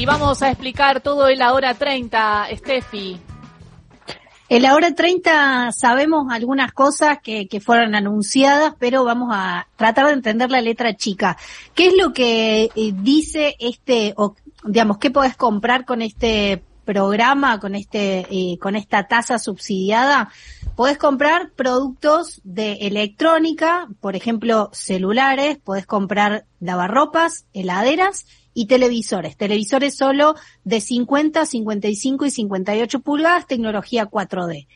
Y vamos a explicar todo en la hora 30, Steffi. En la hora 30 sabemos algunas cosas que, fueron anunciadas, pero vamos a tratar de entender la letra chica. ¿Qué es lo que eh, dice este, o digamos, qué podés comprar con este programa, con este, eh, con esta tasa subsidiada? Podés comprar productos de electrónica, por ejemplo, celulares, podés comprar lavarropas, heladeras y televisores. Televisores solo de 50, 55 y 58 pulgadas, tecnología 4D.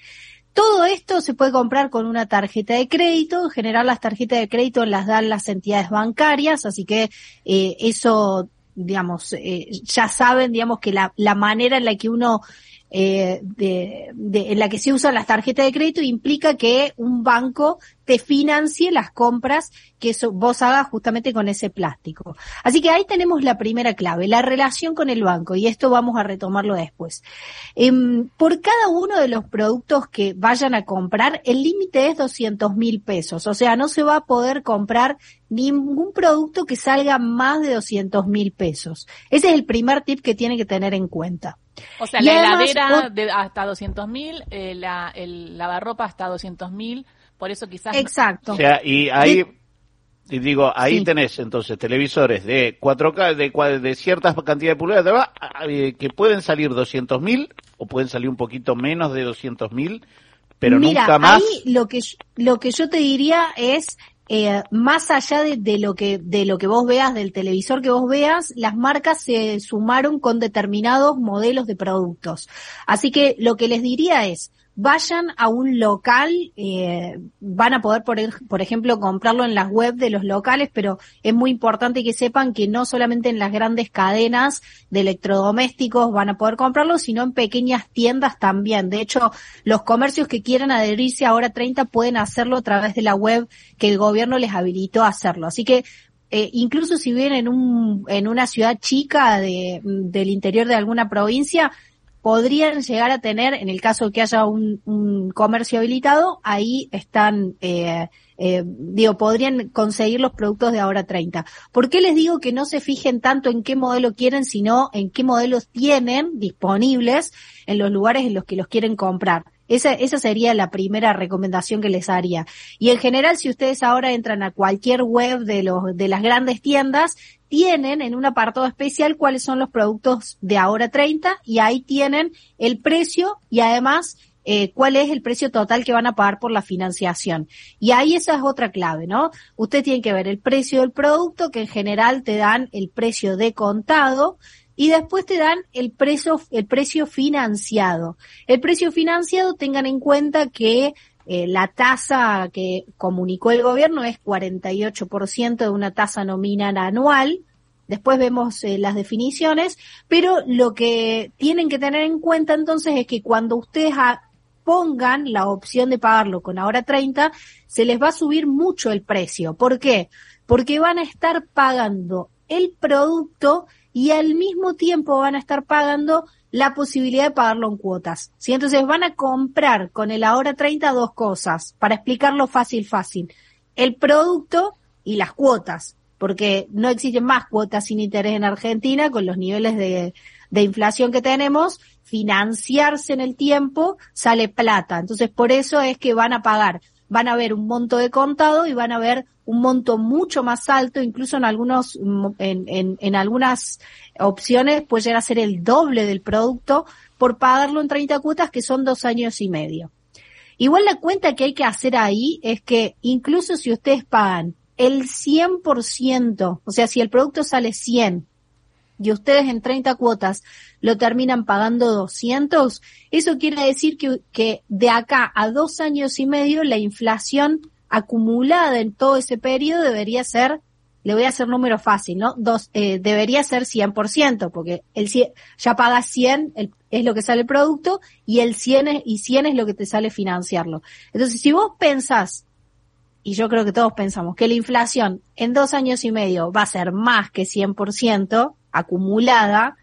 Todo esto se puede comprar con una tarjeta de crédito. En general las tarjetas de crédito las dan las entidades bancarias, así que eh, eso, digamos, eh, ya saben, digamos, que la, la manera en la que uno eh, de, de, en la que se usan las tarjetas de crédito implica que un banco te financie las compras que vos hagas justamente con ese plástico. Así que ahí tenemos la primera clave, la relación con el banco, y esto vamos a retomarlo después. Eh, por cada uno de los productos que vayan a comprar, el límite es 200 mil pesos, o sea, no se va a poder comprar ningún producto que salga más de 200 mil pesos. Ese es el primer tip que tienen que tener en cuenta. O sea, y la además, heladera de hasta 200 mil, eh, la, el lavarropa hasta 200 mil, por eso quizás... Exacto. O sea, y ahí... Y digo, ahí sí. tenés entonces televisores de 4K, de, de ciertas cantidades de pulgadas, que pueden salir 200 mil o pueden salir un poquito menos de 200 mil, pero Mira, nunca más. Ahí lo que, lo que yo te diría es, eh, más allá de, de, lo que de lo que vos veas del televisor que vos veas, las marcas se sumaron con determinados modelos de productos. Así que lo que les diría es vayan a un local, eh, van a poder, por, por, ejemplo, comprarlo en las web de los locales, pero es muy importante que sepan que no solamente en las grandes cadenas de electrodomésticos van a poder comprarlo, sino en pequeñas tiendas también. De hecho, los comercios que quieran adherirse a hora 30 pueden hacerlo a través de la web que el gobierno les habilitó a hacerlo. Así que eh, incluso si viven en un en una ciudad chica de, del interior de alguna provincia, podrían llegar a tener, en el caso que haya un, un comercio habilitado, ahí están, eh, eh, digo, podrían conseguir los productos de ahora 30. ¿Por qué les digo que no se fijen tanto en qué modelo quieren, sino en qué modelos tienen disponibles en los lugares en los que los quieren comprar? Esa, esa sería la primera recomendación que les haría. Y en general, si ustedes ahora entran a cualquier web de los, de las grandes tiendas, tienen en un apartado especial cuáles son los productos de ahora 30 y ahí tienen el precio y además eh, cuál es el precio total que van a pagar por la financiación. Y ahí esa es otra clave, ¿no? Usted tiene que ver el precio del producto, que en general te dan el precio de contado, y después te dan el precio, el precio financiado. El precio financiado tengan en cuenta que eh, la tasa que comunicó el gobierno es 48% de una tasa nominal anual. Después vemos eh, las definiciones, pero lo que tienen que tener en cuenta entonces es que cuando ustedes pongan la opción de pagarlo con ahora 30, se les va a subir mucho el precio. ¿Por qué? Porque van a estar pagando el producto y al mismo tiempo van a estar pagando la posibilidad de pagarlo en cuotas. ¿sí? Entonces van a comprar con el ahora 30 dos cosas, para explicarlo fácil, fácil. El producto y las cuotas, porque no existen más cuotas sin interés en Argentina con los niveles de, de inflación que tenemos. Financiarse en el tiempo sale plata. Entonces por eso es que van a pagar van a ver un monto de contado y van a ver un monto mucho más alto, incluso en algunos, en, en, en algunas opciones puede llegar a ser el doble del producto por pagarlo en 30 cuotas que son dos años y medio. Igual la cuenta que hay que hacer ahí es que incluso si ustedes pagan el 100%, o sea, si el producto sale 100 y ustedes en 30 cuotas lo terminan pagando 200, eso quiere decir que, que de acá a dos años y medio la inflación acumulada en todo ese periodo debería ser, le voy a hacer número fácil, ¿no? Dos, eh, debería ser 100%, porque el 100, ya pagas 100, el, es lo que sale el producto, y el 100 es, y 100 es lo que te sale financiarlo. Entonces, si vos pensás, y yo creo que todos pensamos, que la inflación en dos años y medio va a ser más que 100%, acumulada,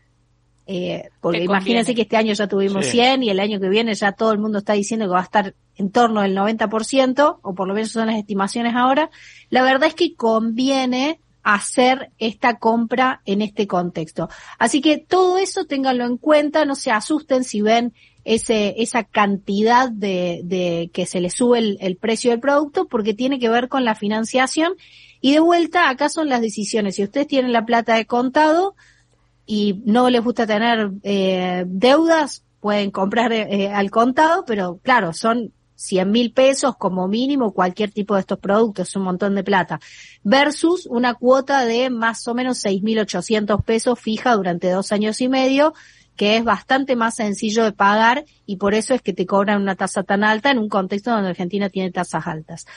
eh, porque imagínense que este año ya tuvimos sí. 100 y el año que viene ya todo el mundo está diciendo que va a estar en torno del 90%, o por lo menos son las estimaciones ahora, la verdad es que conviene hacer esta compra en este contexto. Así que todo eso ténganlo en cuenta, no se asusten si ven ese, esa cantidad de, de que se le sube el, el, precio del producto porque tiene que ver con la financiación y de vuelta acá son las decisiones. Si ustedes tienen la plata de contado y no les gusta tener eh, deudas, pueden comprar eh, al contado, pero claro, son 100 mil pesos como mínimo cualquier tipo de estos productos, un montón de plata, versus una cuota de más o menos 6.800 pesos fija durante dos años y medio, que es bastante más sencillo de pagar y por eso es que te cobran una tasa tan alta en un contexto donde Argentina tiene tasas altas.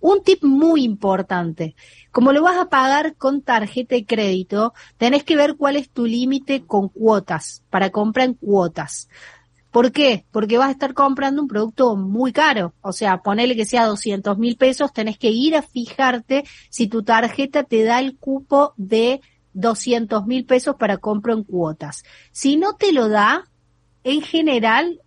Un tip muy importante, como lo vas a pagar con tarjeta de crédito, tenés que ver cuál es tu límite con cuotas, para comprar en cuotas. ¿Por qué? Porque vas a estar comprando un producto muy caro. O sea, ponele que sea 200 mil pesos, tenés que ir a fijarte si tu tarjeta te da el cupo de 200 mil pesos para compra en cuotas. Si no te lo da, en general,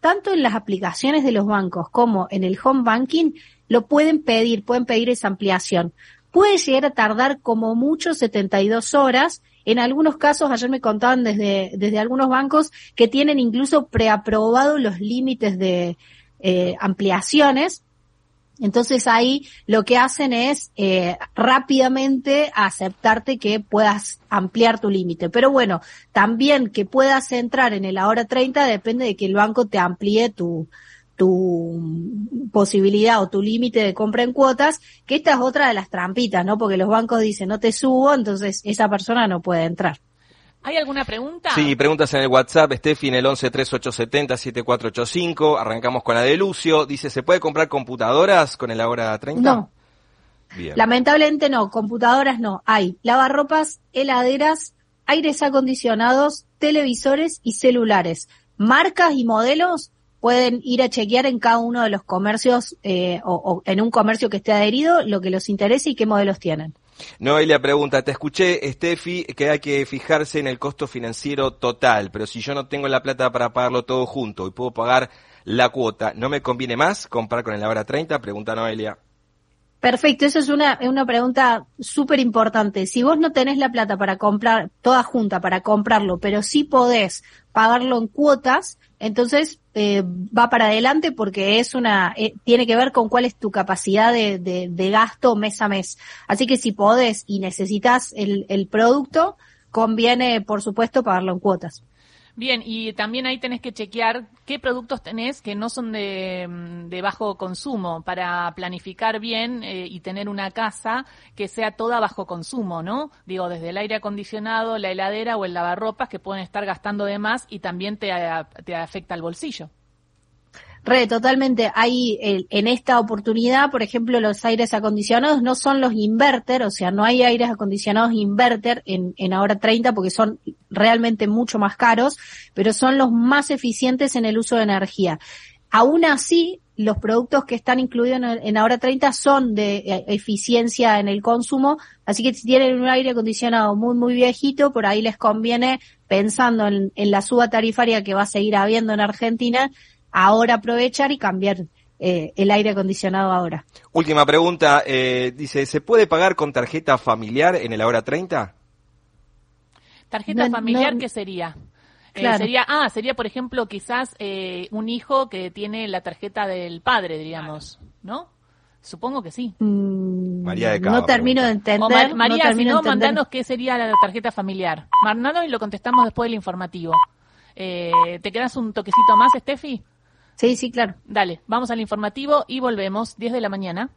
tanto en las aplicaciones de los bancos como en el home banking, lo pueden pedir, pueden pedir esa ampliación. Puede llegar a tardar como mucho 72 horas en algunos casos, ayer me contaban desde, desde algunos bancos que tienen incluso preaprobado los límites de eh, ampliaciones. Entonces ahí lo que hacen es eh, rápidamente aceptarte que puedas ampliar tu límite. Pero bueno, también que puedas entrar en el ahora 30 depende de que el banco te amplíe tu, tu posibilidad o tu límite de compra en cuotas, que esta es otra de las trampitas, ¿no? Porque los bancos dicen no te subo, entonces esa persona no puede entrar. ¿Hay alguna pregunta? Sí, preguntas en el WhatsApp, Steffi en el 113870-7485. Arrancamos con la de Lucio. Dice, ¿se puede comprar computadoras con el Ahora 30? No. Bien. Lamentablemente no, computadoras no. Hay lavarropas, heladeras, aires acondicionados, televisores y celulares. Marcas y modelos pueden ir a chequear en cada uno de los comercios eh, o, en un comercio que esté adherido lo que los interese y qué modelos tienen. Noelia pregunta, te escuché, Steffi, que hay que fijarse en el costo financiero total, pero si yo no tengo la plata para pagarlo todo junto y puedo pagar la cuota, ¿no me conviene más comprar con el hora 30? Pregunta Noelia. Perfecto, eso es una, una pregunta súper importante. Si vos no tenés la plata para comprar toda junta, para comprarlo, pero sí podés pagarlo en cuotas, entonces eh, va para adelante porque es una, eh, tiene que ver con cuál es tu capacidad de, de, de, gasto mes a mes. Así que si podés y necesitas el, el producto, conviene, por supuesto, pagarlo en cuotas. Bien, y también ahí tenés que chequear qué productos tenés que no son de, de bajo consumo para planificar bien eh, y tener una casa que sea toda bajo consumo, ¿no? Digo, desde el aire acondicionado, la heladera o el lavarropas que pueden estar gastando de más y también te, te afecta el bolsillo. Re, totalmente. Hay en esta oportunidad, por ejemplo, los aires acondicionados no son los inverter, o sea, no hay aires acondicionados inverter en, en ahora 30 porque son realmente mucho más caros, pero son los más eficientes en el uso de energía. Aún así, los productos que están incluidos en, en ahora 30 son de eficiencia en el consumo, así que si tienen un aire acondicionado muy, muy viejito, por ahí les conviene, pensando en, en la suba tarifaria que va a seguir habiendo en Argentina, ahora aprovechar y cambiar eh, el aire acondicionado ahora. Última pregunta, eh, dice, ¿se puede pagar con tarjeta familiar en el ahora 30? ¿Tarjeta no, familiar no, qué sería? Claro. Eh, sería, ah, sería por ejemplo quizás eh, un hijo que tiene la tarjeta del padre, diríamos, ¿no? Supongo que sí. Mm, María de Cava, No termino pregunta. de entender. O María, no si no, mandanos qué sería la tarjeta familiar. Mandanos y lo contestamos después del informativo. Eh, ¿Te quedas un toquecito más, Steffi? Sí, sí, claro. Dale, vamos al informativo y volvemos, 10 de la mañana.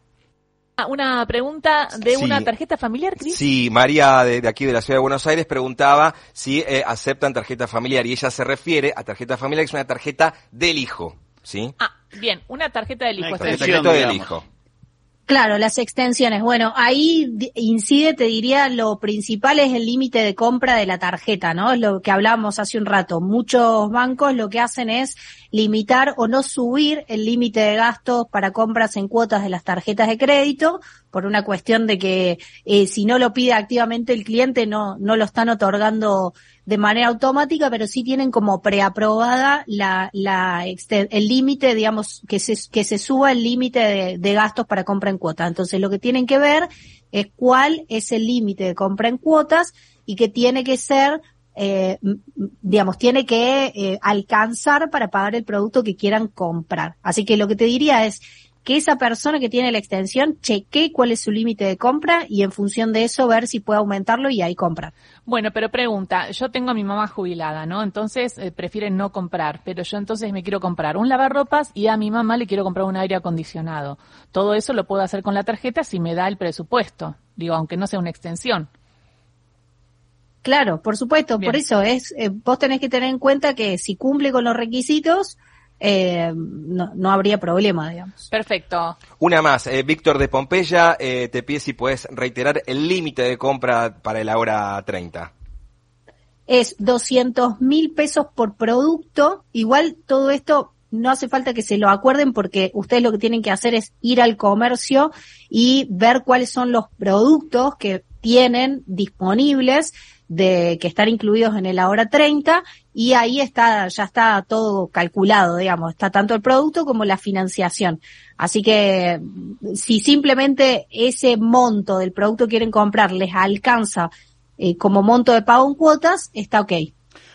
Ah, Una pregunta de Sí. una tarjeta familiar, Cris. Sí, María de, de aquí de la ciudad de Buenos Aires preguntaba si eh, aceptan tarjeta familiar y ella se refiere a tarjeta familiar que es una tarjeta del hijo, ¿sí? Ah, bien, una tarjeta del hijo. Una Tarjeta del hijo. Claro, las extensiones. Bueno, ahí incide, te diría, lo principal es el límite de compra de la tarjeta, ¿no? Es lo que hablábamos hace un rato. Muchos bancos lo que hacen es limitar o no subir el límite de gastos para compras en cuotas de las tarjetas de crédito por una cuestión de que eh, si no lo pide activamente el cliente no, no lo están otorgando de manera automática, pero sí tienen como preaprobada la, la el límite, digamos, que se, que se suba el límite de, de gastos para compra en cuota. Entonces lo que tienen que ver es cuál es el límite de compra en cuotas y que tiene que ser eh, digamos, tiene que eh, alcanzar para pagar el producto que quieran comprar. Así que lo que te diría es que esa persona que tiene la extensión cheque cuál es su límite de compra y en función de eso ver si puede aumentarlo y ahí comprar. Bueno, pero pregunta, yo tengo a mi mamá jubilada, ¿no? Entonces eh, prefieren no comprar, pero yo entonces me quiero comprar un lavarropas y a mi mamá le quiero comprar un aire acondicionado. Todo eso lo puedo hacer con la tarjeta si me da el presupuesto, digo, aunque no sea una extensión. Claro, por supuesto, por eso es, eh, vos tenés que tener en cuenta que si cumple con los requisitos, eh, no, no, habría problema, digamos. Perfecto. Una más, eh, Víctor de Pompeya, eh, te pide si puedes reiterar el límite de compra para el hora 30. Es 200 mil pesos por producto. Igual todo esto no hace falta que se lo acuerden porque ustedes lo que tienen que hacer es ir al comercio y ver cuáles son los productos que tienen disponibles de que están incluidos en el ahora 30 y ahí está, ya está todo calculado, digamos, está tanto el producto como la financiación. Así que si simplemente ese monto del producto quieren comprar les alcanza eh, como monto de pago en cuotas, está ok.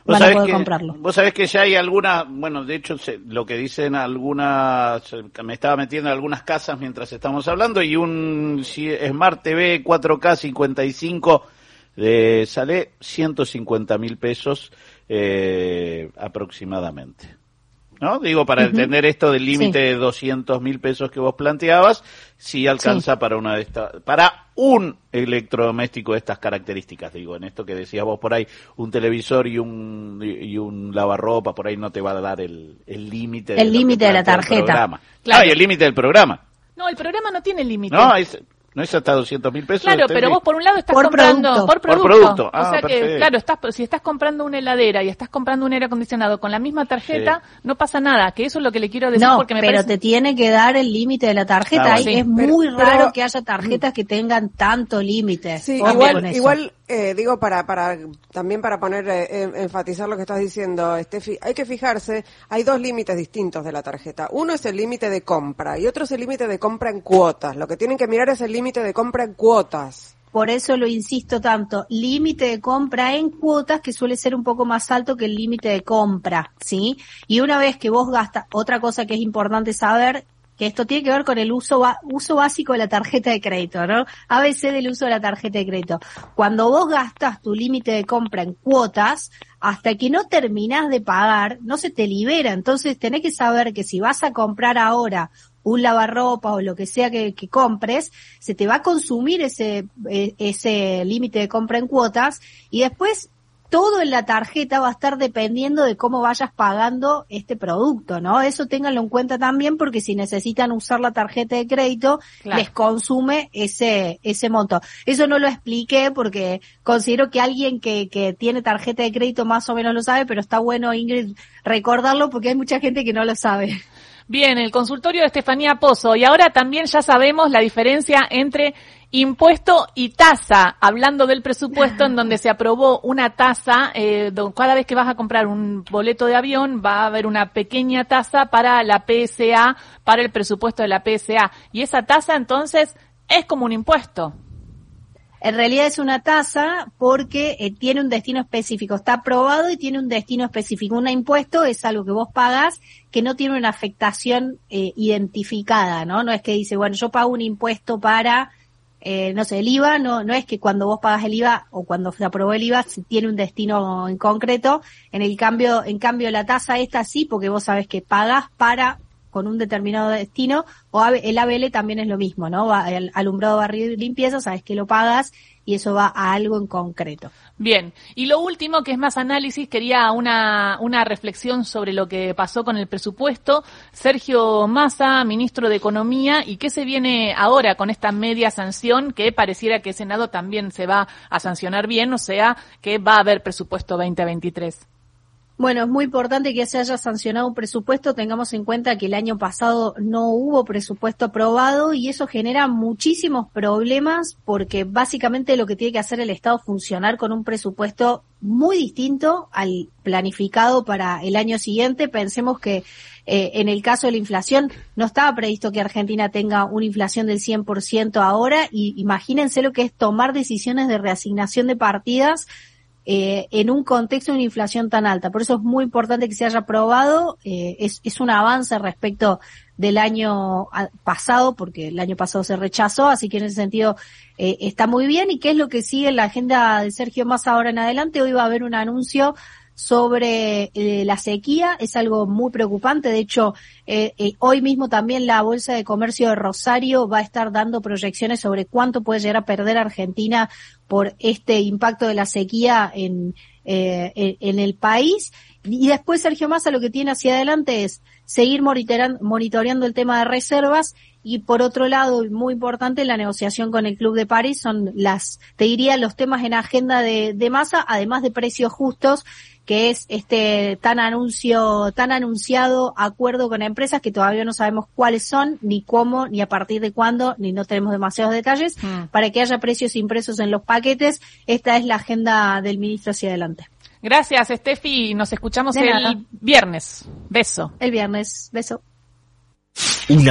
Van a poder comprarlo. Vos sabés que ya hay alguna, bueno, de hecho lo que dicen algunas, me estaba metiendo en algunas casas mientras estamos hablando y un Smart TV 4K 55 eh, sale 150 mil pesos eh, aproximadamente. ¿No? Digo, para entender esto del límite de 200 mil pesos que vos planteabas, si alcanza para una de estas, para un electrodoméstico de estas características, digo, en esto que decías vos por ahí, un televisor y un, y un lavarropa, por ahí no te va a dar el límite. El límite de la tarjeta. Claro, y el límite del programa. No, el programa no tiene límite. No, es, no es hasta 200 mil pesos. Claro, pero vos por un lado estás comprando por producto. o sea que, claro, estás, si estás comprando una heladera y estás comprando un aire acondicionado con la misma tarjeta, no pasa nada. Que eso es lo que le quiero decir no, porque me pero te tiene que dar el límite de la tarjeta. es muy raro que haya tarjetas que tengan tanto límite. Sí, igual, igual eh, digo para para también para poner eh, enfatizar lo que estás diciendo, Steffi, hay que fijarse, hay dos límites distintos de la tarjeta. Uno es el límite de compra y otro es el límite de compra en cuotas. Lo que tienen que mirar es el límite de compra en cuotas. Por eso lo insisto tanto, límite de compra en cuotas que suele ser un poco más alto que el límite de compra, ¿sí? Y una vez que vos gastas, otra cosa que es importante saber esto tiene que ver con el uso, uso básico de la tarjeta de crédito, ¿no? ABC del uso de la tarjeta de crédito. Cuando vos gastas tu límite de compra en cuotas, hasta que no terminás de pagar, no se te libera. Entonces tenés que saber que si vas a comprar ahora un lavarropa o lo que sea que, que compres, se te va a consumir ese, e, ese límite de compra en cuotas y después todo en la tarjeta va a estar dependiendo de cómo vayas pagando este producto, ¿no? Eso ténganlo en cuenta también porque si necesitan usar la tarjeta de crédito, les consume ese, ese monto. Eso no lo expliqué porque considero que alguien que, que tiene tarjeta de crédito más o menos lo sabe, pero está bueno, Ingrid, recordarlo porque hay mucha gente que no lo sabe. Bien, el consultorio de Estefanía Pozo. Y ahora también ya sabemos la diferencia entre impuesto y tasa, hablando del presupuesto en donde se aprobó una tasa, eh, cada vez que vas a comprar un boleto de avión va a haber una pequeña tasa para la PSA, para el presupuesto de la PSA. Y esa tasa entonces es como un impuesto. En realidad es una tasa porque eh, tiene un destino específico, está aprobado y tiene un destino específico. Un impuesto es algo que vos pagas que no tiene una afectación eh, identificada, ¿no? No es que dice, bueno, yo pago un impuesto para, eh, no sé, el IVA, no, no es que cuando vos pagas el IVA o cuando se aprobó el IVA tiene un destino en concreto. En el cambio, en cambio la tasa esta sí, porque vos sabés que pagas para con un determinado destino, o el ABL también es lo mismo, ¿no? Va el alumbrado, barrio y limpieza, sabes que lo pagas y eso va a algo en concreto. Bien, y lo último, que es más análisis, quería una, una reflexión sobre lo que pasó con el presupuesto. Sergio Massa, ministro de Economía, y qué se viene ahora con esta media sanción que pareciera que el Senado también se va a sancionar bien, o sea, que va a haber presupuesto 2023. Bueno, es muy importante que se haya sancionado un presupuesto. Tengamos en cuenta que el año pasado no hubo presupuesto aprobado y eso genera muchísimos problemas porque básicamente lo que tiene que hacer el Estado es funcionar con un presupuesto muy distinto al planificado para el año siguiente. Pensemos que eh, en el caso de la inflación no estaba previsto que Argentina tenga una inflación del 100% ahora y imagínense lo que es tomar decisiones de reasignación de partidas eh, en un contexto de una inflación tan alta. Por eso es muy importante que se haya aprobado. Eh, es, es un avance respecto del año pasado, porque el año pasado se rechazó, así que en ese sentido eh, está muy bien. ¿Y qué es lo que sigue en la agenda de Sergio Más ahora en adelante? Hoy va a haber un anuncio sobre eh, la sequía, es algo muy preocupante. De hecho, eh, eh, hoy mismo también la Bolsa de Comercio de Rosario va a estar dando proyecciones sobre cuánto puede llegar a perder Argentina por este impacto de la sequía en, en el país. Y después Sergio Massa lo que tiene hacia adelante es seguir monitoreando el tema de reservas y por otro lado, muy importante, la negociación con el Club de París son las, te diría, los temas en agenda de, de masa, además de precios justos, que es este tan anuncio, tan anunciado acuerdo con empresas que todavía no sabemos cuáles son, ni cómo, ni a partir de cuándo, ni no tenemos demasiados detalles, mm. para que haya precios impresos en los paquetes. Esta es la agenda del ministro hacia adelante. Gracias, Steffi. Nos escuchamos el viernes. Beso. El viernes. Beso.